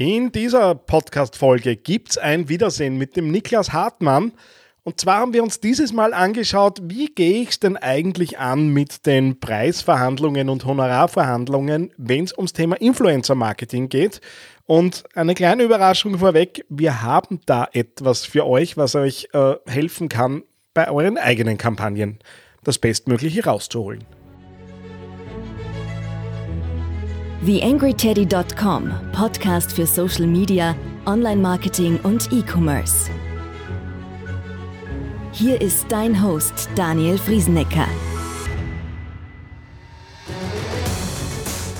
In dieser Podcast-Folge gibt es ein Wiedersehen mit dem Niklas Hartmann. Und zwar haben wir uns dieses Mal angeschaut, wie gehe ich es denn eigentlich an mit den Preisverhandlungen und Honorarverhandlungen, wenn es ums Thema Influencer-Marketing geht. Und eine kleine Überraschung vorweg, wir haben da etwas für euch, was euch äh, helfen kann, bei euren eigenen Kampagnen das Bestmögliche rauszuholen. TheAngryTeddy.com, Podcast für Social Media, Online-Marketing und E-Commerce. Hier ist dein Host Daniel Friesenecker.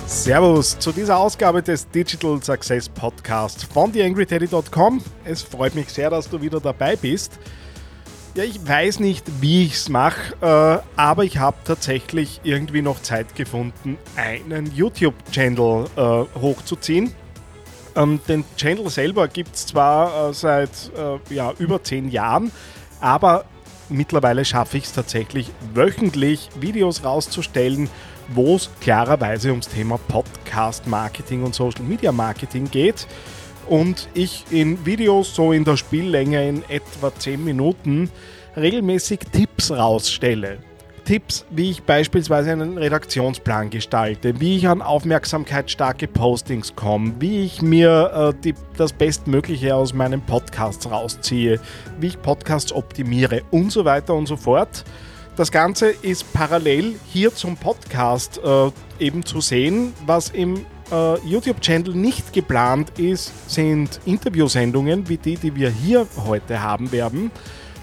Servus zu dieser Ausgabe des Digital Success Podcast von TheAngryTeddy.com. Es freut mich sehr, dass du wieder dabei bist. Ja, ich weiß nicht, wie ich es mache, äh, aber ich habe tatsächlich irgendwie noch Zeit gefunden, einen YouTube-Channel äh, hochzuziehen. Ähm, den Channel selber gibt es zwar äh, seit äh, ja, über zehn Jahren, aber mittlerweile schaffe ich es tatsächlich, wöchentlich Videos rauszustellen, wo es klarerweise ums Thema Podcast-Marketing und Social-Media-Marketing geht und ich in Videos so in der Spiellänge in etwa 10 Minuten regelmäßig Tipps rausstelle. Tipps, wie ich beispielsweise einen Redaktionsplan gestalte, wie ich an aufmerksamkeitsstarke Postings komme, wie ich mir äh, die, das Bestmögliche aus meinen Podcasts rausziehe, wie ich Podcasts optimiere und so weiter und so fort. Das Ganze ist parallel hier zum Podcast äh, eben zu sehen, was im äh, YouTube-Channel nicht geplant ist, sind Interviewsendungen wie die, die wir hier heute haben werden.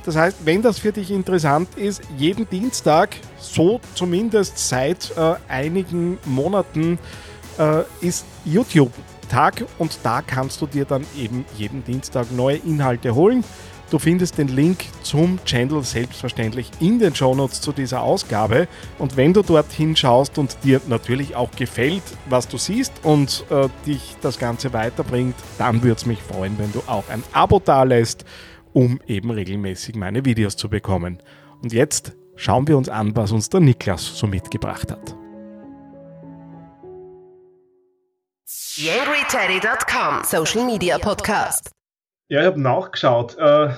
Das heißt, wenn das für dich interessant ist, jeden Dienstag, so zumindest seit äh, einigen Monaten, äh, ist YouTube-Tag und da kannst du dir dann eben jeden Dienstag neue Inhalte holen. Du findest den Link zum Channel selbstverständlich in den Shownotes zu dieser Ausgabe. Und wenn du dorthin schaust und dir natürlich auch gefällt, was du siehst und äh, dich das Ganze weiterbringt, dann würde es mich freuen, wenn du auch ein Abo dalässt, um eben regelmäßig meine Videos zu bekommen. Und jetzt schauen wir uns an, was uns der Niklas so mitgebracht hat. YangryTeddy.com Social Media Podcast. Ja, ich habe nachgeschaut. Äh,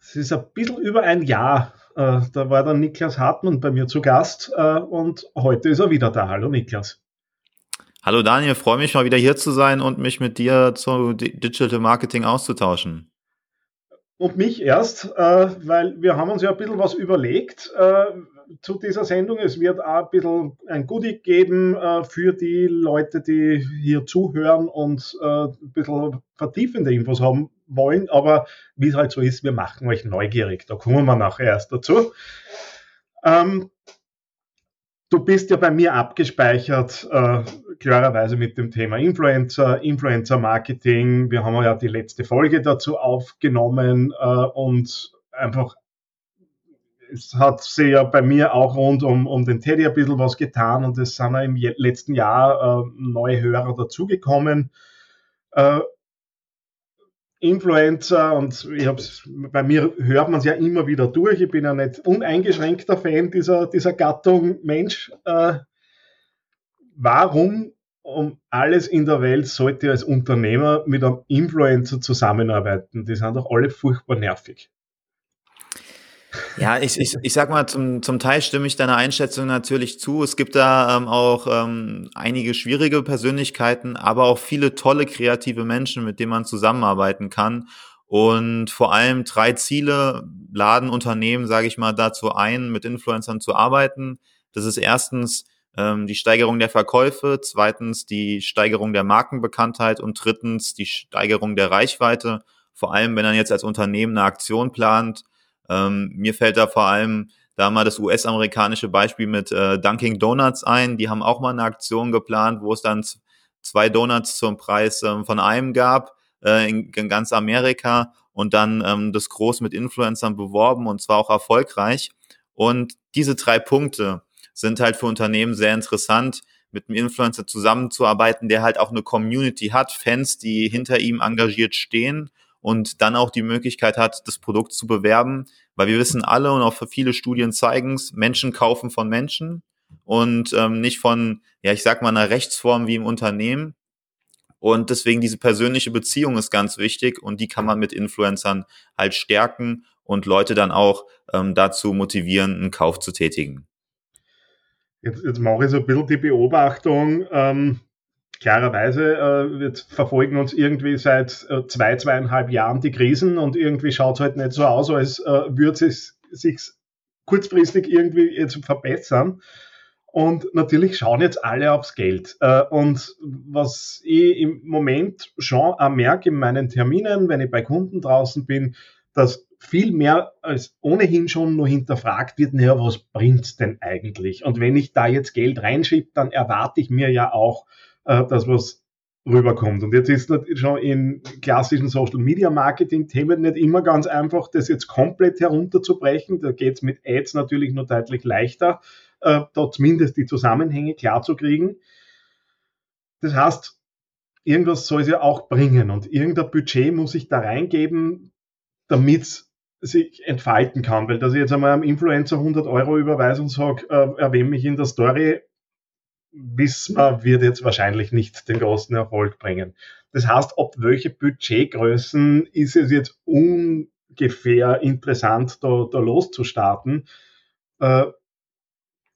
es ist ein bisschen über ein Jahr. Äh, da war der Niklas Hartmann bei mir zu Gast äh, und heute ist er wieder da. Hallo Niklas. Hallo Daniel, freue mich mal wieder hier zu sein und mich mit dir zu Digital Marketing auszutauschen. Und mich erst, weil wir haben uns ja ein bisschen was überlegt zu dieser Sendung. Es wird auch ein bisschen ein Goodie geben für die Leute, die hier zuhören und ein bisschen vertiefende Infos haben wollen, aber wie es halt so ist, wir machen euch neugierig. Da kommen wir nachher erst dazu. Ähm, du bist ja bei mir abgespeichert, äh, klarerweise mit dem Thema Influencer, Influencer-Marketing. Wir haben ja die letzte Folge dazu aufgenommen äh, und einfach es hat sich ja bei mir auch rund um, um den Teddy ein bisschen was getan und es sind ja im letzten Jahr äh, neue Hörer dazugekommen. Äh, Influencer und ich hab's, bei mir hört man es ja immer wieder durch. Ich bin ja nicht uneingeschränkter Fan dieser, dieser Gattung Mensch. Äh, warum um alles in der Welt sollte als Unternehmer mit einem Influencer zusammenarbeiten? Die sind doch alle furchtbar nervig. Ja, ich, ich, ich sag mal, zum, zum Teil stimme ich deiner Einschätzung natürlich zu. Es gibt da ähm, auch ähm, einige schwierige Persönlichkeiten, aber auch viele tolle kreative Menschen, mit denen man zusammenarbeiten kann. Und vor allem drei Ziele laden Unternehmen, sage ich mal, dazu ein, mit Influencern zu arbeiten. Das ist erstens ähm, die Steigerung der Verkäufe, zweitens die Steigerung der Markenbekanntheit und drittens die Steigerung der Reichweite. Vor allem, wenn man jetzt als Unternehmen eine Aktion plant, ähm, mir fällt da vor allem da mal das US-amerikanische Beispiel mit äh, Dunkin' Donuts ein. Die haben auch mal eine Aktion geplant, wo es dann zwei Donuts zum Preis ähm, von einem gab äh, in, in, ganz Amerika und dann ähm, das groß mit Influencern beworben und zwar auch erfolgreich. Und diese drei Punkte sind halt für Unternehmen sehr interessant, mit einem Influencer zusammenzuarbeiten, der halt auch eine Community hat, Fans, die hinter ihm engagiert stehen und dann auch die Möglichkeit hat, das Produkt zu bewerben, weil wir wissen alle und auch viele Studien zeigen es, Menschen kaufen von Menschen und ähm, nicht von, ja, ich sag mal, einer Rechtsform wie im Unternehmen. Und deswegen diese persönliche Beziehung ist ganz wichtig und die kann man mit Influencern halt stärken und Leute dann auch ähm, dazu motivieren, einen Kauf zu tätigen. Jetzt, jetzt mache ich so ein bisschen die Beobachtung. Ähm, klarerweise, äh, wir verfolgen uns irgendwie seit äh, zwei, zweieinhalb Jahren die Krisen und irgendwie schaut es halt nicht so aus, als äh, würde es sich kurzfristig irgendwie jetzt verbessern. Und natürlich schauen jetzt alle aufs Geld. Äh, und was ich im Moment schon auch merke in meinen Terminen, wenn ich bei Kunden draußen bin, dass viel mehr als ohnehin schon nur hinterfragt wird, naja, was bringt's denn eigentlich? Und wenn ich da jetzt Geld reinschiebe, dann erwarte ich mir ja auch, äh, dass was rüberkommt. Und jetzt ist es schon in klassischen Social Media Marketing Themen nicht immer ganz einfach, das jetzt komplett herunterzubrechen. Da geht es mit Ads natürlich nur deutlich leichter, äh, da zumindest die Zusammenhänge klar zu kriegen. Das heißt, irgendwas soll es ja auch bringen und irgendein Budget muss ich da reingeben, damit es sich entfalten kann. Weil dass ich jetzt einmal einem Influencer 100 Euro überweise und sage, äh, erwähne mich in der Story, wissen wir, wird jetzt wahrscheinlich nicht den großen Erfolg bringen. Das heißt, ob welche Budgetgrößen ist es jetzt ungefähr interessant, da, da loszustarten. Äh,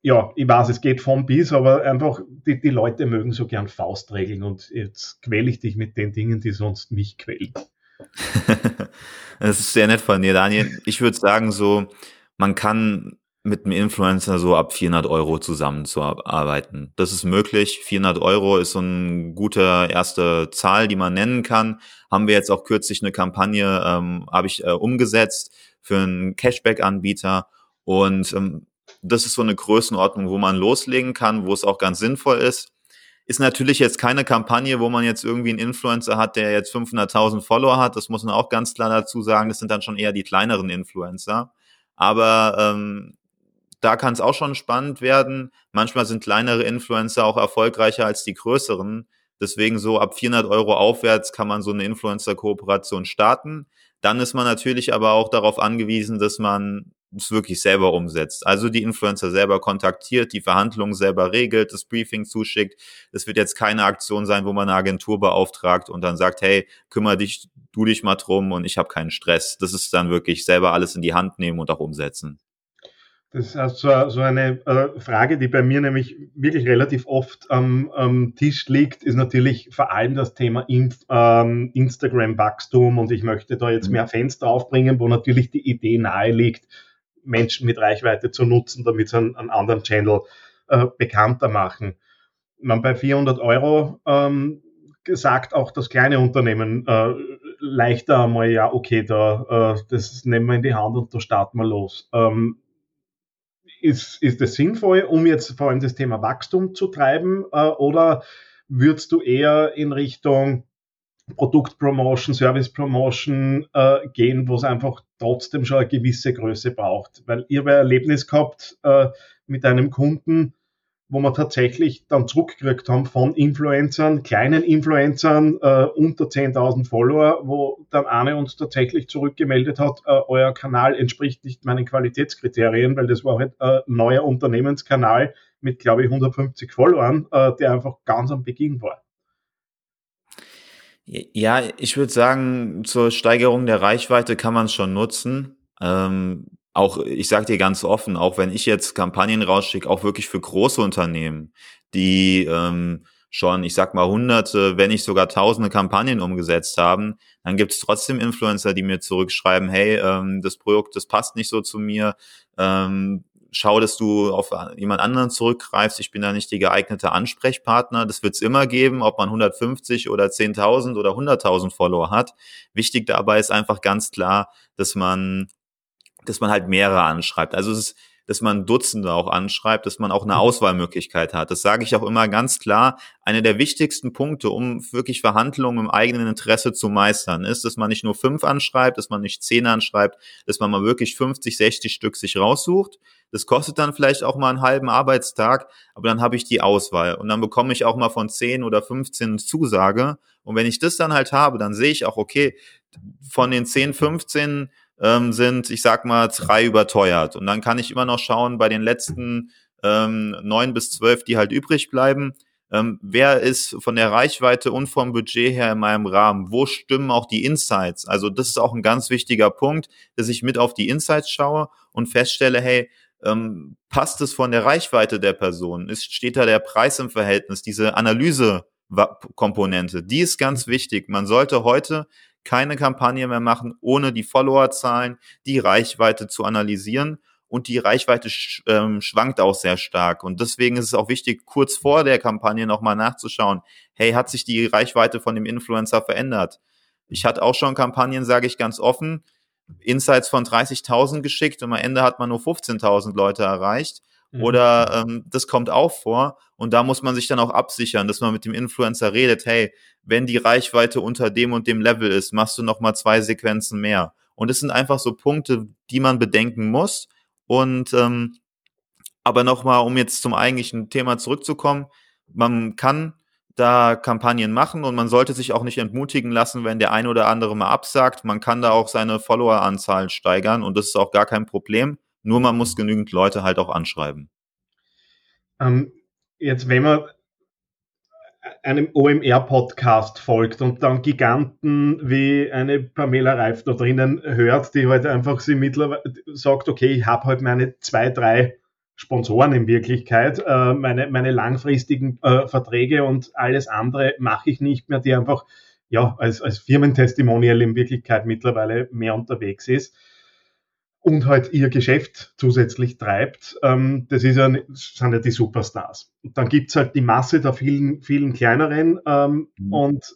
ja, ich weiß, es geht von bis, aber einfach, die, die Leute mögen so gern Faustregeln und jetzt quäle ich dich mit den Dingen, die sonst mich quälen. das ist sehr nett von dir, Daniel. Ich würde sagen, so, man kann mit einem Influencer so ab 400 Euro zusammenzuarbeiten. Das ist möglich. 400 Euro ist so eine gute erste Zahl, die man nennen kann. Haben wir jetzt auch kürzlich eine Kampagne, ähm, habe ich äh, umgesetzt für einen Cashback-Anbieter. Und ähm, das ist so eine Größenordnung, wo man loslegen kann, wo es auch ganz sinnvoll ist. Ist natürlich jetzt keine Kampagne, wo man jetzt irgendwie einen Influencer hat, der jetzt 500.000 Follower hat. Das muss man auch ganz klar dazu sagen. Das sind dann schon eher die kleineren Influencer. Aber ähm, da kann es auch schon spannend werden. Manchmal sind kleinere Influencer auch erfolgreicher als die größeren. Deswegen so ab 400 Euro aufwärts kann man so eine Influencer-Kooperation starten. Dann ist man natürlich aber auch darauf angewiesen, dass man es wirklich selber umsetzt. Also die Influencer selber kontaktiert, die Verhandlungen selber regelt, das Briefing zuschickt. Es wird jetzt keine Aktion sein, wo man eine Agentur beauftragt und dann sagt, hey, kümmere dich, du dich mal drum und ich habe keinen Stress. Das ist dann wirklich selber alles in die Hand nehmen und auch umsetzen. Das ist so, so eine äh, Frage, die bei mir nämlich wirklich relativ oft am, am Tisch liegt, ist natürlich vor allem das Thema ähm, Instagram-Wachstum und ich möchte da jetzt mhm. mehr Fenster aufbringen, wo natürlich die Idee nahe liegt, Menschen mit Reichweite zu nutzen, damit sie einen, einen anderen Channel äh, bekannter machen. Man bei 400 Euro ähm, sagt auch das kleine Unternehmen äh, leichter einmal, ja, okay, da, äh, das nehmen wir in die Hand und da starten wir los. Ähm, ist, ist es sinnvoll, um jetzt vor allem das Thema Wachstum zu treiben, äh, oder würdest du eher in Richtung Produktpromotion, Service Promotion äh, gehen, wo es einfach trotzdem schon eine gewisse Größe braucht? Weil ihr ein Erlebnis gehabt äh, mit einem Kunden, wo wir tatsächlich dann zurückgekriegt haben von Influencern, kleinen Influencern äh, unter 10.000 Follower, wo dann eine uns tatsächlich zurückgemeldet hat, äh, euer Kanal entspricht nicht meinen Qualitätskriterien, weil das war halt ein neuer Unternehmenskanal mit, glaube ich, 150 Followern, äh, der einfach ganz am Beginn war. Ja, ich würde sagen, zur Steigerung der Reichweite kann man es schon nutzen. Ähm, auch, ich sage dir ganz offen, auch wenn ich jetzt Kampagnen rausschicke, auch wirklich für große Unternehmen, die ähm, schon, ich sag mal, hunderte, wenn nicht sogar tausende Kampagnen umgesetzt haben, dann gibt es trotzdem Influencer, die mir zurückschreiben, hey, ähm, das Produkt, das passt nicht so zu mir, ähm, schau, dass du auf jemand anderen zurückgreifst, ich bin da nicht die geeignete Ansprechpartner, das wird es immer geben, ob man 150 oder 10.000 oder 100.000 Follower hat. Wichtig dabei ist einfach ganz klar, dass man dass man halt mehrere anschreibt. Also es ist, dass man Dutzende auch anschreibt, dass man auch eine mhm. Auswahlmöglichkeit hat. Das sage ich auch immer ganz klar. Einer der wichtigsten Punkte, um wirklich Verhandlungen im eigenen Interesse zu meistern, ist, dass man nicht nur fünf anschreibt, dass man nicht zehn anschreibt, dass man mal wirklich 50, 60 Stück sich raussucht. Das kostet dann vielleicht auch mal einen halben Arbeitstag, aber dann habe ich die Auswahl und dann bekomme ich auch mal von 10 oder 15 Zusage. Und wenn ich das dann halt habe, dann sehe ich auch, okay, von den 10, 15 ähm, sind, ich sag mal, drei überteuert. Und dann kann ich immer noch schauen, bei den letzten ähm, neun bis zwölf, die halt übrig bleiben, ähm, wer ist von der Reichweite und vom Budget her in meinem Rahmen? Wo stimmen auch die Insights? Also das ist auch ein ganz wichtiger Punkt, dass ich mit auf die Insights schaue und feststelle, hey, ähm, passt es von der Reichweite der Person? Ist, steht da der Preis im Verhältnis? Diese Analyse-Komponente, die ist ganz wichtig. Man sollte heute keine Kampagne mehr machen, ohne die Followerzahlen, die Reichweite zu analysieren und die Reichweite sch ähm, schwankt auch sehr stark. Und deswegen ist es auch wichtig, kurz vor der Kampagne nochmal nachzuschauen, hey, hat sich die Reichweite von dem Influencer verändert? Ich hatte auch schon Kampagnen, sage ich ganz offen, Insights von 30.000 geschickt und am Ende hat man nur 15.000 Leute erreicht. Mhm. Oder ähm, das kommt auch vor und da muss man sich dann auch absichern, dass man mit dem Influencer redet, hey, wenn die Reichweite unter dem und dem Level ist, machst du noch mal zwei Sequenzen mehr. Und es sind einfach so Punkte, die man bedenken muss, und ähm, aber nochmal, um jetzt zum eigentlichen Thema zurückzukommen, man kann da Kampagnen machen und man sollte sich auch nicht entmutigen lassen, wenn der eine oder andere mal absagt. Man kann da auch seine Followeranzahl steigern und das ist auch gar kein Problem. Nur man muss genügend Leute halt auch anschreiben. Ähm, jetzt, wenn man einem OMR-Podcast folgt und dann Giganten wie eine Pamela Reif da drinnen hört, die halt einfach sie mittlerweile sagt, okay, ich habe halt meine zwei, drei Sponsoren in Wirklichkeit, äh, meine, meine langfristigen äh, Verträge und alles andere mache ich nicht mehr, die einfach ja als, als Firmentestimonial in Wirklichkeit mittlerweile mehr unterwegs ist und halt ihr Geschäft zusätzlich treibt, ähm, das ist ja, sind ja die Superstars. Und dann gibt's halt die Masse der vielen, vielen kleineren ähm, mhm. und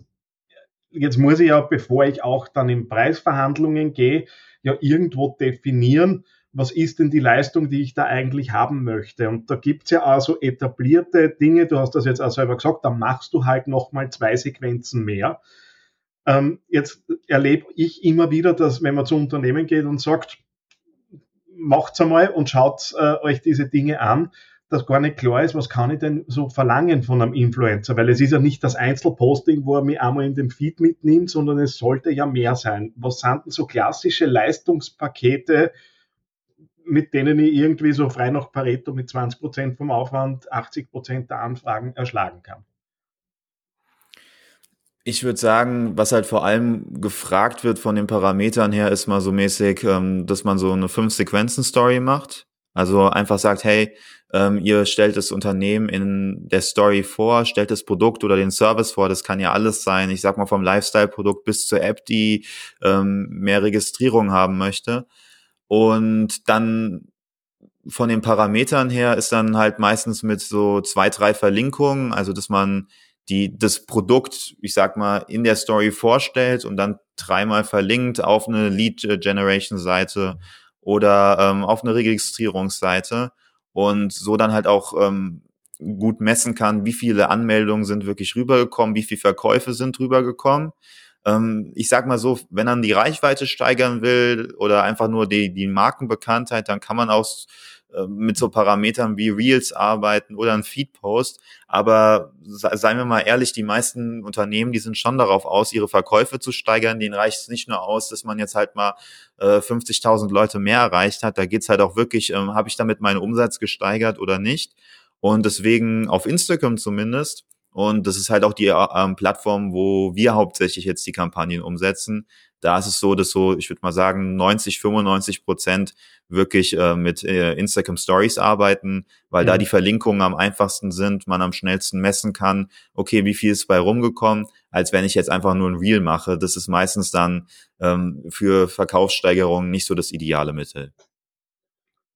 jetzt muss ich ja, bevor ich auch dann in Preisverhandlungen gehe, ja irgendwo definieren, was ist denn die Leistung, die ich da eigentlich haben möchte. Und da gibt's ja auch so etablierte Dinge, du hast das jetzt auch selber gesagt, da machst du halt nochmal zwei Sequenzen mehr. Ähm, jetzt erlebe ich immer wieder, dass wenn man zu Unternehmen geht und sagt, macht's einmal und schaut äh, euch diese Dinge an, dass gar nicht klar ist, was kann ich denn so verlangen von einem Influencer, weil es ist ja nicht das Einzelposting, wo er mich einmal in den Feed mitnimmt, sondern es sollte ja mehr sein. Was sind denn so klassische Leistungspakete, mit denen ich irgendwie so frei nach Pareto mit 20 Prozent vom Aufwand 80 Prozent der Anfragen erschlagen kann? Ich würde sagen, was halt vor allem gefragt wird von den Parametern her, ist mal so mäßig, ähm, dass man so eine Fünf-Sequenzen-Story macht. Also einfach sagt, hey, ähm, ihr stellt das Unternehmen in der Story vor, stellt das Produkt oder den Service vor, das kann ja alles sein. Ich sag mal vom Lifestyle-Produkt bis zur App, die ähm, mehr Registrierung haben möchte. Und dann von den Parametern her ist dann halt meistens mit so zwei, drei Verlinkungen, also dass man die das Produkt, ich sag mal, in der Story vorstellt und dann dreimal verlinkt auf eine Lead Generation Seite oder ähm, auf eine Registrierungsseite und so dann halt auch ähm, gut messen kann, wie viele Anmeldungen sind wirklich rübergekommen, wie viele Verkäufe sind rübergekommen. Ähm, ich sag mal so, wenn man die Reichweite steigern will oder einfach nur die, die Markenbekanntheit, dann kann man auch mit so Parametern wie Reels arbeiten oder ein Feedpost. Aber seien wir mal ehrlich, die meisten Unternehmen, die sind schon darauf aus, ihre Verkäufe zu steigern. Denen reicht es nicht nur aus, dass man jetzt halt mal äh, 50.000 Leute mehr erreicht hat. Da geht's halt auch wirklich, ähm, habe ich damit meinen Umsatz gesteigert oder nicht? Und deswegen auf Instagram zumindest und das ist halt auch die ähm, Plattform, wo wir hauptsächlich jetzt die Kampagnen umsetzen. Da ist es so, dass so, ich würde mal sagen, 90, 95 Prozent wirklich äh, mit äh, Instagram Stories arbeiten, weil mhm. da die Verlinkungen am einfachsten sind, man am schnellsten messen kann, okay, wie viel ist bei rumgekommen, als wenn ich jetzt einfach nur ein Reel mache. Das ist meistens dann ähm, für Verkaufssteigerungen nicht so das ideale Mittel.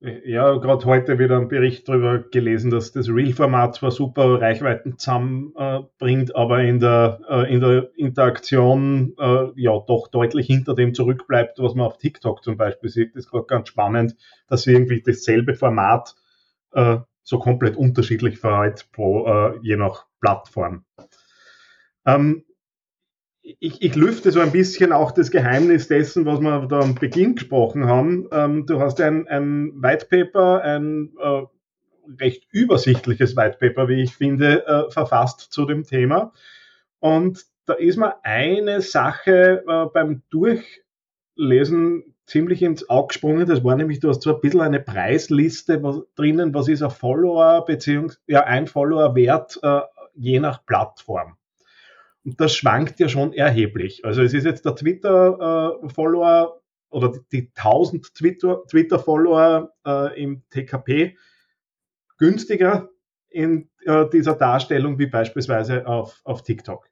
Ja, gerade heute wieder einen Bericht darüber gelesen, dass das Real-Format zwar super Reichweiten zusammenbringt, äh, aber in der, äh, in der Interaktion äh, ja doch deutlich hinter dem zurückbleibt, was man auf TikTok zum Beispiel sieht. Das ist gerade ganz spannend, dass irgendwie dasselbe Format äh, so komplett unterschiedlich verhält pro, äh, je nach Plattform. Ähm, ich, ich lüfte so ein bisschen auch das Geheimnis dessen, was wir da am Beginn gesprochen haben. Ähm, du hast ein, ein White Paper, ein äh, recht übersichtliches White Paper, wie ich finde, äh, verfasst zu dem Thema. Und da ist mir eine Sache äh, beim Durchlesen ziemlich ins Auge gesprungen. Das war nämlich, du hast so ein bisschen eine Preisliste was, drinnen, was ist ein Follower, beziehungsweise ja, ein Follower wert äh, je nach Plattform. Und das schwankt ja schon erheblich. Also es ist jetzt der Twitter-Follower äh, oder die, 1000 Twitter-Follower äh, im TKP günstiger in äh, dieser Darstellung wie beispielsweise auf, auf TikTok.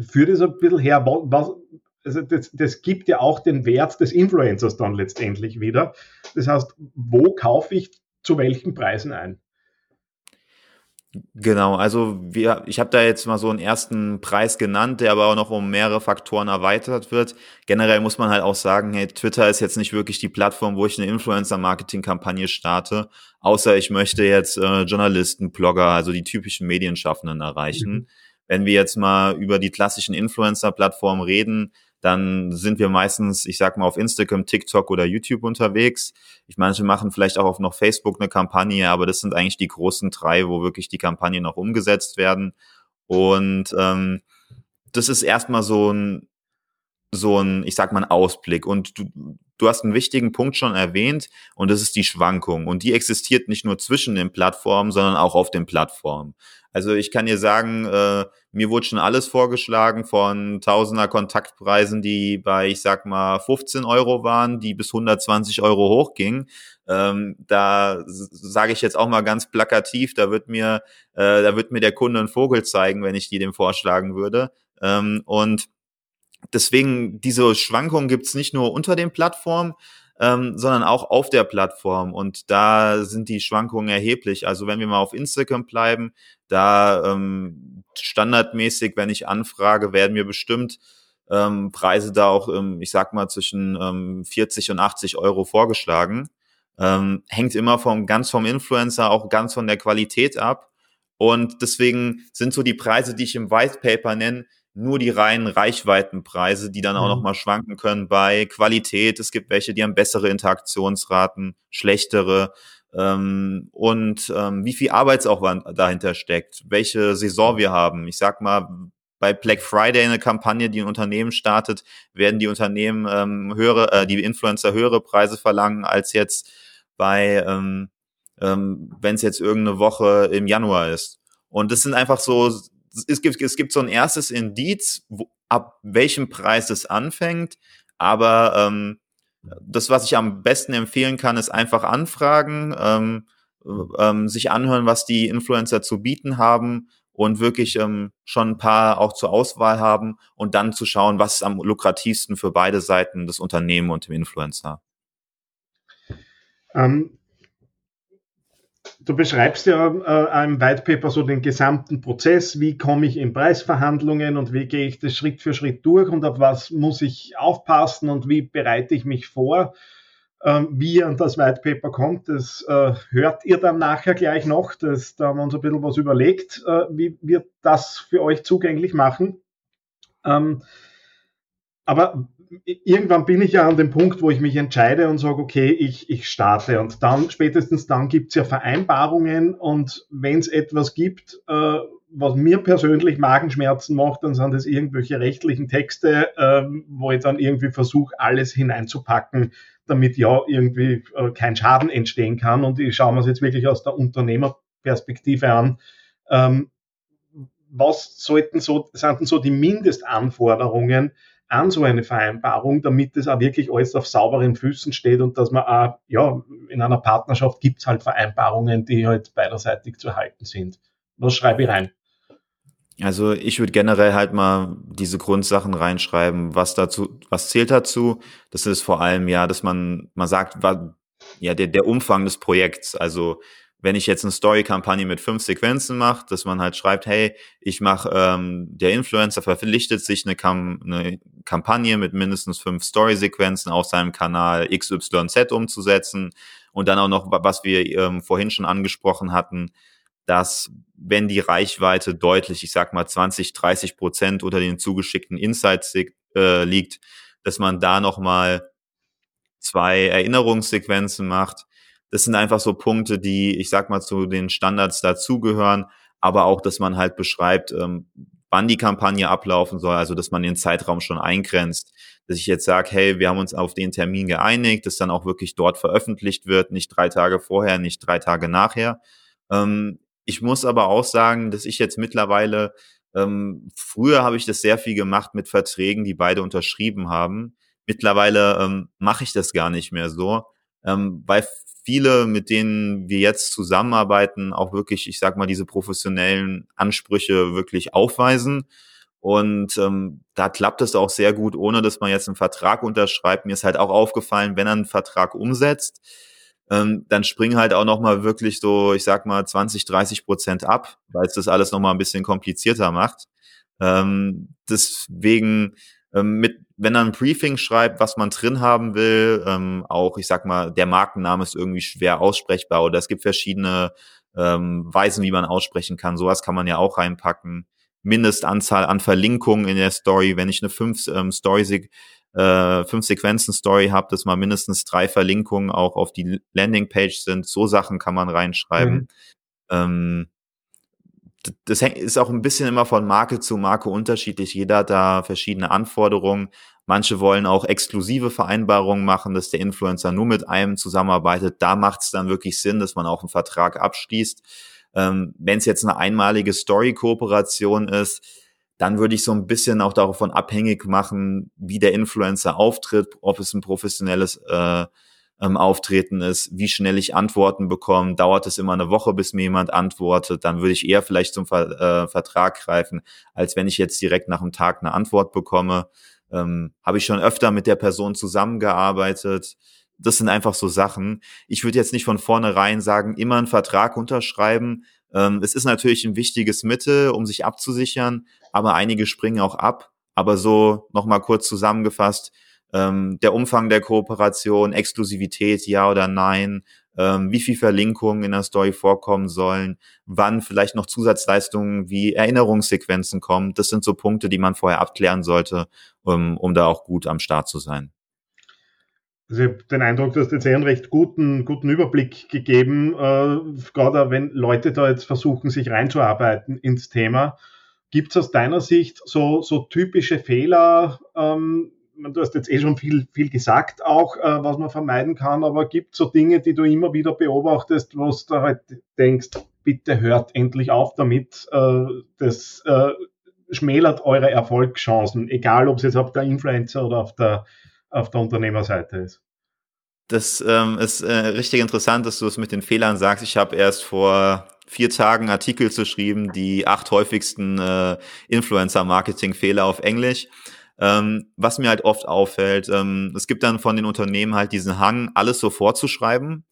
Führt es ein bisschen her, was, also das, das gibt ja auch den Wert des Influencers dann letztendlich wieder. Das heißt, wo kaufe ich zu welchen Preisen ein? Genau, also wir, ich habe da jetzt mal so einen ersten Preis genannt, der aber auch noch um mehrere Faktoren erweitert wird. Generell muss man halt auch sagen, hey, Twitter ist jetzt nicht wirklich die Plattform, wo ich eine Influencer-Marketing-Kampagne starte, außer ich möchte jetzt äh, Journalisten, Blogger, also die typischen Medienschaffenden erreichen. Mhm. Wenn wir jetzt mal über die klassischen Influencer-Plattformen reden, dann sind wir meistens, ich sag mal, auf Instagram, TikTok oder YouTube unterwegs. Ich manche machen vielleicht auch auf noch Facebook eine Kampagne, aber das sind eigentlich die großen drei, wo wirklich die Kampagnen noch umgesetzt werden. Und ähm, das ist erstmal so ein, so ein, ich sag mal, ein Ausblick. Und du, du hast einen wichtigen Punkt schon erwähnt, und das ist die Schwankung. Und die existiert nicht nur zwischen den Plattformen, sondern auch auf den Plattformen. Also ich kann dir sagen, äh, mir wurde schon alles vorgeschlagen von Tausender Kontaktpreisen, die bei, ich sag mal, 15 Euro waren, die bis 120 Euro hochgingen. Ähm, da sage ich jetzt auch mal ganz plakativ, da wird mir, äh, da wird mir der Kunde einen Vogel zeigen, wenn ich die dem vorschlagen würde. Ähm, und deswegen, diese Schwankungen gibt's nicht nur unter den Plattformen, ähm, sondern auch auf der Plattform. Und da sind die Schwankungen erheblich. Also wenn wir mal auf Instagram bleiben, da ähm, standardmäßig, wenn ich anfrage, werden mir bestimmt ähm, Preise da auch, ähm, ich sag mal, zwischen ähm, 40 und 80 Euro vorgeschlagen. Ähm, hängt immer vom ganz vom Influencer, auch ganz von der Qualität ab. Und deswegen sind so die Preise, die ich im White Paper nenne, nur die reinen Reichweitenpreise, die dann auch mhm. nochmal schwanken können bei Qualität. Es gibt welche, die haben bessere Interaktionsraten, schlechtere. Ähm, und ähm, wie viel Arbeitsaufwand dahinter steckt, welche Saison wir haben. Ich sag mal, bei Black Friday eine Kampagne, die ein Unternehmen startet, werden die Unternehmen ähm, höhere, äh, die Influencer höhere Preise verlangen als jetzt bei, ähm, ähm, wenn es jetzt irgendeine Woche im Januar ist. Und das sind einfach so es gibt, es gibt so ein erstes Indiz, wo, ab welchem Preis es anfängt, aber ähm, das, was ich am besten empfehlen kann, ist einfach anfragen, ähm, ähm, sich anhören, was die Influencer zu bieten haben und wirklich ähm, schon ein paar auch zur Auswahl haben und dann zu schauen, was ist am lukrativsten für beide Seiten, das Unternehmen und dem Influencer. Ähm, du beschreibst ja äh, im White Paper so den gesamten Prozess, wie komme ich in Preisverhandlungen und wie gehe ich das Schritt für Schritt durch und auf was muss ich aufpassen und wie bereite ich mich vor, ähm, wie an das White Paper kommt. Das äh, hört ihr dann nachher gleich noch. Das, da haben wir uns ein bisschen was überlegt, äh, wie wir das für euch zugänglich machen. Ähm, aber irgendwann bin ich ja an dem Punkt, wo ich mich entscheide und sage, okay, ich, ich starte. Und dann, spätestens dann gibt's ja Vereinbarungen und wenn es etwas gibt, äh, was mir persönlich Magenschmerzen macht, dann sind es irgendwelche rechtlichen Texte, äh, wo ich dann irgendwie versuche, alles hineinzupacken, damit ja irgendwie äh, kein Schaden entstehen kann. Und ich schaue mir es jetzt wirklich aus der Unternehmerperspektive an. Ähm, was sollten so, sind denn so die Mindestanforderungen, an so eine Vereinbarung, damit es auch wirklich alles auf sauberen Füßen steht und dass man auch, ja, in einer Partnerschaft gibt es halt Vereinbarungen, die halt beiderseitig zu halten sind. Was schreibe ich rein? Also ich würde generell halt mal diese Grundsachen reinschreiben, was dazu, was zählt dazu. Das ist vor allem ja, dass man, man sagt, ja, der, der Umfang des Projekts. Also wenn ich jetzt eine Story-Kampagne mit fünf Sequenzen mache, dass man halt schreibt, hey, ich mache, ähm, der Influencer verpflichtet sich eine, Kam eine Kampagne mit mindestens fünf Story-Sequenzen auf seinem Kanal XYZ umzusetzen. Und dann auch noch, was wir ähm, vorhin schon angesprochen hatten, dass wenn die Reichweite deutlich, ich sag mal 20, 30 Prozent unter den zugeschickten Insights äh, liegt, dass man da nochmal zwei Erinnerungssequenzen macht, das sind einfach so Punkte, die, ich sag mal, zu den Standards dazugehören, aber auch, dass man halt beschreibt, ähm, wann die Kampagne ablaufen soll, also dass man den Zeitraum schon eingrenzt, dass ich jetzt sage, hey, wir haben uns auf den Termin geeinigt, dass dann auch wirklich dort veröffentlicht wird, nicht drei Tage vorher, nicht drei Tage nachher. Ähm, Ich muss aber auch sagen, dass ich jetzt mittlerweile, ähm, früher habe ich das sehr viel gemacht mit Verträgen, die beide unterschrieben haben. Mittlerweile ähm, mache ich das gar nicht mehr so, ähm, weil viele, mit denen wir jetzt zusammenarbeiten, auch wirklich, ich sag mal, diese professionellen Ansprüche wirklich aufweisen. Und ähm, da klappt es auch sehr gut, ohne dass man jetzt einen Vertrag unterschreibt. Mir ist halt auch aufgefallen, wenn er einen Vertrag umsetzt, ähm, dann springen halt auch nochmal wirklich so, ich sag mal, 20, 30 Prozent ab, weil es das alles nochmal ein bisschen komplizierter macht. Ähm, deswegen ähm, mit, wenn er ein Briefing schreibt, was man drin haben will, ähm, auch, ich sag mal, der Markenname ist irgendwie schwer aussprechbar oder es gibt verschiedene ähm, Weisen, wie man aussprechen kann. Sowas kann man ja auch reinpacken. Mindestanzahl an Verlinkungen in der Story. Wenn ich eine fünf ähm, Story äh, fünf Sequenzen Story habe, dass mal mindestens drei Verlinkungen auch auf die Landingpage sind. So Sachen kann man reinschreiben. Mhm. Ähm, das ist auch ein bisschen immer von Marke zu Marke unterschiedlich. Jeder hat da verschiedene Anforderungen. Manche wollen auch exklusive Vereinbarungen machen, dass der Influencer nur mit einem zusammenarbeitet. Da macht es dann wirklich Sinn, dass man auch einen Vertrag abschließt. Ähm, Wenn es jetzt eine einmalige Story-Kooperation ist, dann würde ich so ein bisschen auch davon abhängig machen, wie der Influencer auftritt, ob es ein professionelles äh, ähm, Auftreten ist, wie schnell ich Antworten bekomme. Dauert es immer eine Woche, bis mir jemand antwortet, dann würde ich eher vielleicht zum Ver äh, Vertrag greifen, als wenn ich jetzt direkt nach einem Tag eine Antwort bekomme. Ähm, Habe ich schon öfter mit der Person zusammengearbeitet. Das sind einfach so Sachen. Ich würde jetzt nicht von vornherein sagen, immer einen Vertrag unterschreiben, ähm, es ist natürlich ein wichtiges Mittel, um sich abzusichern, aber einige springen auch ab. Aber so nochmal kurz zusammengefasst, ähm, der Umfang der Kooperation, Exklusivität, ja oder nein, ähm, wie viel Verlinkungen in der Story vorkommen sollen, wann vielleicht noch Zusatzleistungen wie Erinnerungssequenzen kommen. Das sind so Punkte, die man vorher abklären sollte, um, um da auch gut am Start zu sein. Also ich habe den Eindruck, du hast jetzt eher einen recht guten, guten Überblick gegeben, äh, gerade wenn Leute da jetzt versuchen, sich reinzuarbeiten ins Thema. Gibt es aus deiner Sicht so, so typische Fehler? Ähm, du hast jetzt eh schon viel, viel gesagt, auch äh, was man vermeiden kann, aber gibt es so Dinge, die du immer wieder beobachtest, wo du halt denkst, bitte hört endlich auf damit, äh, das äh, schmälert eure Erfolgschancen, egal ob es jetzt auf der Influencer oder auf der auf der Unternehmerseite ist. Das ähm, ist äh, richtig interessant, dass du es mit den Fehlern sagst. Ich habe erst vor vier Tagen Artikel geschrieben, die acht häufigsten äh, Influencer-Marketing-Fehler auf Englisch. Ähm, was mir halt oft auffällt, ähm, es gibt dann von den Unternehmen halt diesen Hang, alles so vorzuschreiben.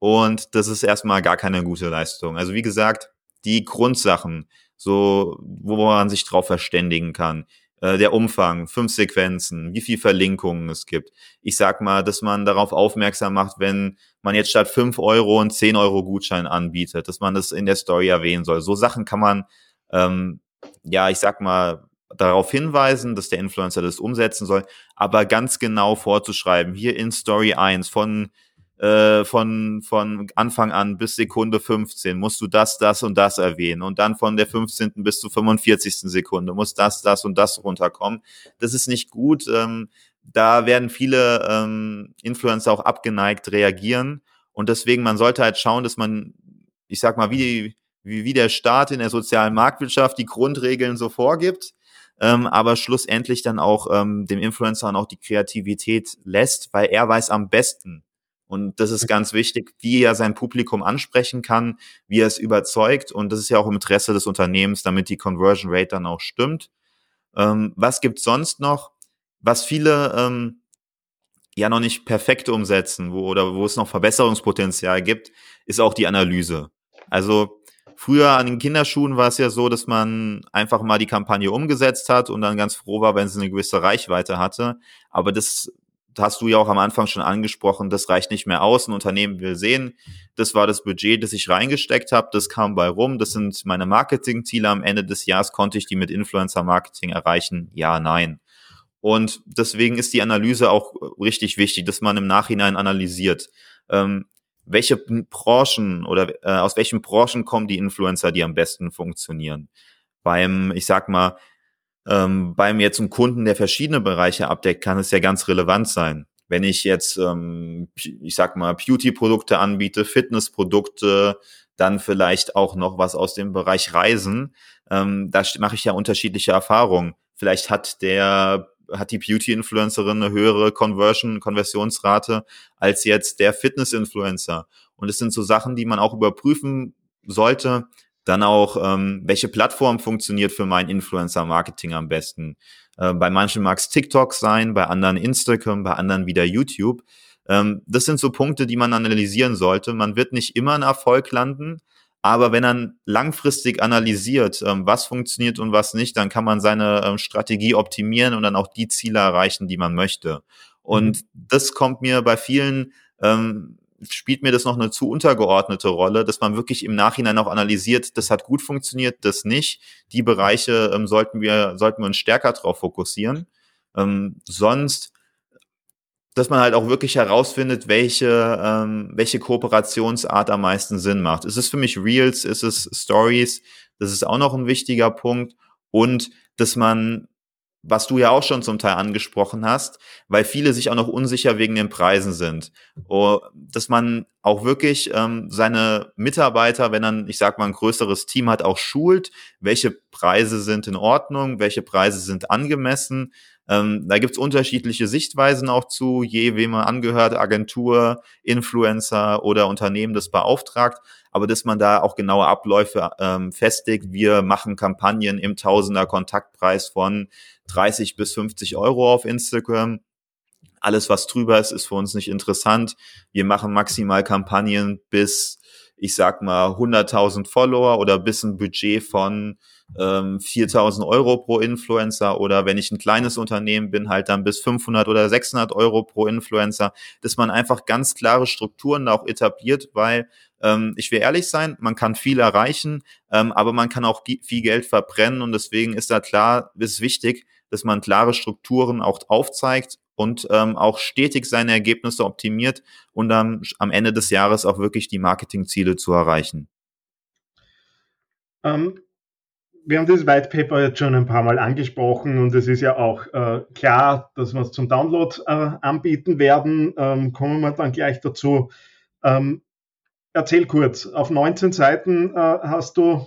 Und das ist erstmal gar keine gute Leistung. Also wie gesagt, die Grundsachen, so, wo man sich drauf verständigen kann. Äh, der Umfang, fünf Sequenzen, wie viel Verlinkungen es gibt. Ich sag mal, dass man darauf aufmerksam macht, wenn man jetzt statt fünf Euro einen zehn Euro Gutschein anbietet, dass man das in der Story erwähnen soll. So Sachen kann man, ähm, ja, ich sag mal, darauf hinweisen, dass der Influencer das umsetzen soll, aber ganz genau vorzuschreiben, hier in Story 1 von äh, von, von Anfang an bis Sekunde 15 musst du das, das und das erwähnen und dann von der 15. bis zur 45. Sekunde muss das, das und das runterkommen. Das ist nicht gut. Ähm, da werden viele ähm, Influencer auch abgeneigt reagieren und deswegen, man sollte halt schauen, dass man, ich sag mal, wie, wie, wie der Staat in der sozialen Marktwirtschaft die Grundregeln so vorgibt, ähm, aber schlussendlich dann auch ähm, dem Influencer auch die Kreativität lässt, weil er weiß am besten, und das ist ganz wichtig, wie er sein Publikum ansprechen kann, wie er es überzeugt. Und das ist ja auch im Interesse des Unternehmens, damit die Conversion Rate dann auch stimmt. Ähm, was gibt's sonst noch? Was viele ähm, ja noch nicht perfekt umsetzen, wo, oder wo es noch Verbesserungspotenzial gibt, ist auch die Analyse. Also früher an den Kinderschuhen war es ja so, dass man einfach mal die Kampagne umgesetzt hat und dann ganz froh war, wenn sie eine gewisse Reichweite hatte. Aber das hast du ja auch am Anfang schon angesprochen, das reicht nicht mehr aus. Ein Unternehmen will sehen, das war das Budget, das ich reingesteckt habe, das kam bei rum, das sind meine Marketingziele am Ende des Jahres, konnte ich die mit Influencer-Marketing erreichen? Ja, nein. Und deswegen ist die Analyse auch richtig wichtig, dass man im Nachhinein analysiert. Ähm, welche Branchen oder äh, aus welchen Branchen kommen die Influencer, die am besten funktionieren? Beim, ich sag mal, ähm, beim jetzt einem Kunden, der verschiedene Bereiche abdeckt, kann es ja ganz relevant sein. wenn ich jetzt, ähm, ich sag mal, Beauty-Produkte anbiete, Fitness-Produkte, dann vielleicht auch noch was aus dem Bereich Reisen. Ähm, da mache ich ja unterschiedliche Erfahrungen. Vielleicht hat der hat die Beauty-Influencerin eine höhere Conversion, Konversionsrate als jetzt der Fitness-Influencer. Und es sind so Sachen, die man auch überprüfen sollte. Dann auch, ähm, welche Plattform funktioniert für mein Influencer-Marketing am besten. Äh, bei manchen mag es TikTok sein, bei anderen Instagram, bei anderen wieder YouTube. Ähm, das sind so Punkte, die man analysieren sollte. Man wird nicht immer einen Erfolg landen, aber wenn man langfristig analysiert, ähm, was funktioniert und was nicht, dann kann man seine ähm, Strategie optimieren und dann auch die Ziele erreichen, die man möchte. Und mhm. das kommt mir bei vielen ähm, spielt mir das noch eine zu untergeordnete Rolle, dass man wirklich im Nachhinein auch analysiert, das hat gut funktioniert, das nicht. Die Bereiche ähm, sollten wir sollten wir uns stärker darauf fokussieren. Ähm, sonst dass man halt auch wirklich herausfindet, welche, ähm, welche Kooperationsart am meisten Sinn macht. Ist es für mich Reels, ist es Stories? Das ist auch noch ein wichtiger Punkt. Und dass man, was du ja auch schon zum Teil angesprochen hast, weil viele sich auch noch unsicher wegen den Preisen sind. Dass man auch wirklich ähm, seine Mitarbeiter, wenn dann, ich sag mal, ein größeres Team hat, auch schult, welche Preise sind in Ordnung, welche Preise sind angemessen, ähm, da gibt's unterschiedliche Sichtweisen auch zu, je wem man angehört, Agentur, Influencer oder Unternehmen das beauftragt, aber dass man da auch genaue Abläufe ähm, festigt. Wir machen Kampagnen im Tausender Kontaktpreis von 30 bis 50 Euro auf Instagram. Alles, was drüber ist, ist für uns nicht interessant. Wir machen maximal Kampagnen bis, ich sag mal, 100.000 Follower oder bis ein Budget von ähm, 4000 Euro pro Influencer oder wenn ich ein kleines Unternehmen bin, halt dann bis 500 oder 600 Euro pro Influencer, dass man einfach ganz klare Strukturen auch etabliert, weil ähm, ich will ehrlich sein, man kann viel erreichen, ähm, aber man kann auch viel Geld verbrennen und deswegen ist da klar, ist wichtig, dass man klare Strukturen auch aufzeigt und ähm, auch stetig seine Ergebnisse optimiert und dann am Ende des Jahres auch wirklich die Marketingziele zu erreichen. Ähm, wir haben das White Paper jetzt schon ein paar Mal angesprochen und es ist ja auch äh, klar, dass wir es zum Download äh, anbieten werden. Ähm, kommen wir dann gleich dazu. Ähm, erzähl kurz, auf 19 Seiten äh, hast du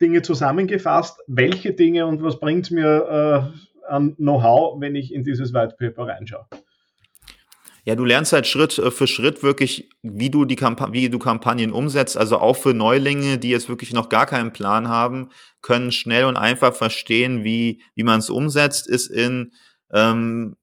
Dinge zusammengefasst. Welche Dinge und was bringt mir äh, an Know-how, wenn ich in dieses White Paper reinschaue? Ja, du lernst halt Schritt äh, für Schritt wirklich, wie du die Kamp wie du Kampagnen umsetzt. Also auch für Neulinge, die jetzt wirklich noch gar keinen Plan haben, können schnell und einfach verstehen, wie wie man es umsetzt. Ist in ähm,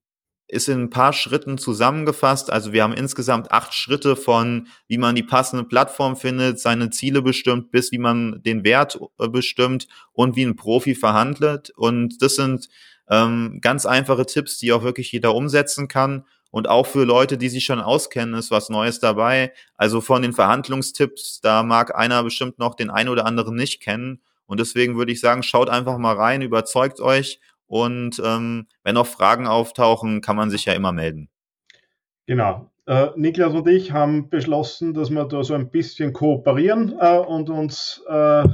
ist in ein paar Schritten zusammengefasst. Also wir haben insgesamt acht Schritte von, wie man die passende Plattform findet, seine Ziele bestimmt, bis wie man den Wert äh, bestimmt und wie ein Profi verhandelt. Und das sind ähm, ganz einfache Tipps, die auch wirklich jeder umsetzen kann. Und auch für Leute, die sich schon auskennen, ist was Neues dabei. Also von den Verhandlungstipps, da mag einer bestimmt noch den einen oder anderen nicht kennen. Und deswegen würde ich sagen, schaut einfach mal rein, überzeugt euch. Und ähm, wenn noch Fragen auftauchen, kann man sich ja immer melden. Genau. Äh, Niklas und ich haben beschlossen, dass wir da so ein bisschen kooperieren äh, und uns äh,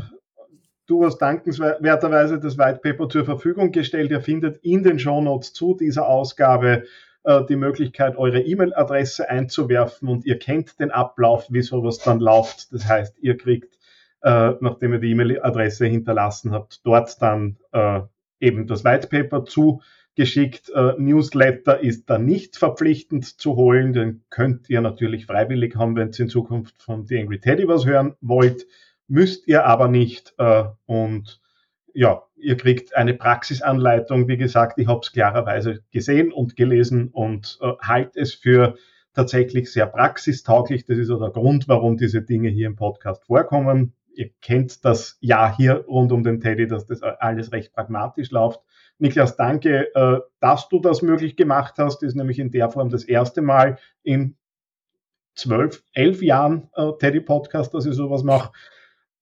du hast dankenswerterweise das White Paper zur Verfügung gestellt. Ihr findet in den Shownotes zu dieser Ausgabe äh, die Möglichkeit, eure E-Mail-Adresse einzuwerfen und ihr kennt den Ablauf, wie sowas dann läuft. Das heißt, ihr kriegt, äh, nachdem ihr die E-Mail-Adresse hinterlassen habt, dort dann äh, eben das White Paper zugeschickt. Newsletter ist da nicht verpflichtend zu holen, den könnt ihr natürlich freiwillig haben, wenn ihr in Zukunft von The Angry Teddy was hören wollt, müsst ihr aber nicht und ja, ihr kriegt eine Praxisanleitung. Wie gesagt, ich habe es klarerweise gesehen und gelesen und äh, halte es für tatsächlich sehr praxistauglich. Das ist auch der Grund, warum diese Dinge hier im Podcast vorkommen. Ihr kennt das Jahr hier rund um den Teddy, dass das alles recht pragmatisch läuft. Niklas, danke, äh, dass du das möglich gemacht hast. Das ist nämlich in der Form das erste Mal in zwölf, elf Jahren äh, Teddy Podcast, dass ich sowas mache.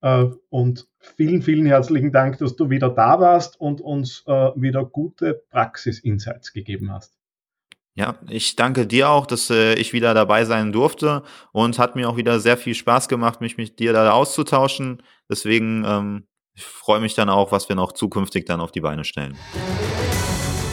Äh, und vielen, vielen herzlichen Dank, dass du wieder da warst und uns äh, wieder gute Praxis-Insights gegeben hast. Ja, ich danke dir auch, dass äh, ich wieder dabei sein durfte und hat mir auch wieder sehr viel Spaß gemacht, mich mit dir da auszutauschen. Deswegen ähm, ich freue mich dann auch, was wir noch zukünftig dann auf die Beine stellen.